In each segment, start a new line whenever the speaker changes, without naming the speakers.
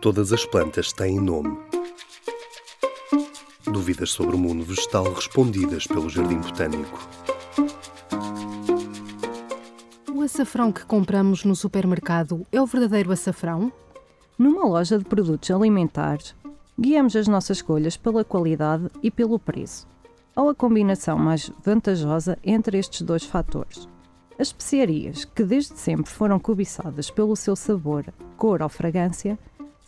Todas as plantas têm nome. Dúvidas sobre o mundo vegetal respondidas pelo Jardim Botânico.
O açafrão que compramos no supermercado é o verdadeiro açafrão?
Numa loja de produtos alimentares, guiamos as nossas escolhas pela qualidade e pelo preço, ou a combinação mais vantajosa entre estes dois fatores. As especiarias, que desde sempre foram cobiçadas pelo seu sabor, cor ou fragrância,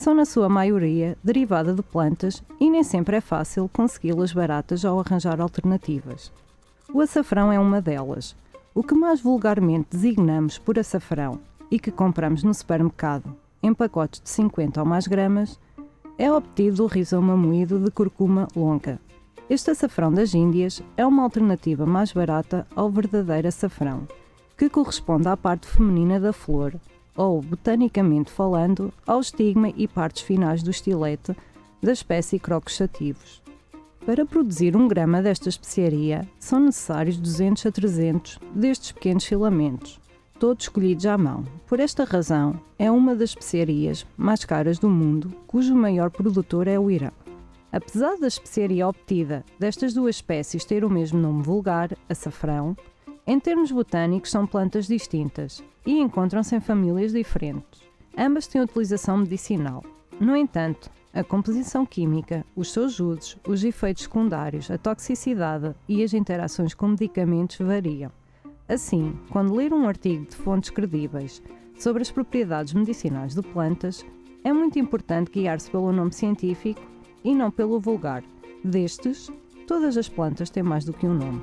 são na sua maioria derivada de plantas e nem sempre é fácil consegui-las baratas ou arranjar alternativas. O açafrão é uma delas, o que mais vulgarmente designamos por açafrão e que compramos no supermercado em pacotes de 50 ou mais gramas, é obtido do rizoma moído de curcuma longa. Este açafrão das Índias é uma alternativa mais barata ao verdadeiro açafrão, que corresponde à parte feminina da flor, ou, botanicamente falando, ao estigma e partes finais do estilete da espécie Crocus sativos. Para produzir um grama desta especiaria, são necessários 200 a 300 destes pequenos filamentos, todos escolhidos à mão. Por esta razão, é uma das especiarias mais caras do mundo, cujo maior produtor é o Irão. Apesar da especiaria obtida destas duas espécies ter o mesmo nome vulgar, açafrão, em termos botânicos, são plantas distintas e encontram-se em famílias diferentes. Ambas têm utilização medicinal. No entanto, a composição química, os seus usos, os efeitos secundários, a toxicidade e as interações com medicamentos variam. Assim, quando ler um artigo de fontes credíveis sobre as propriedades medicinais de plantas, é muito importante guiar-se pelo nome científico e não pelo vulgar. Destes, todas as plantas têm mais do que um nome.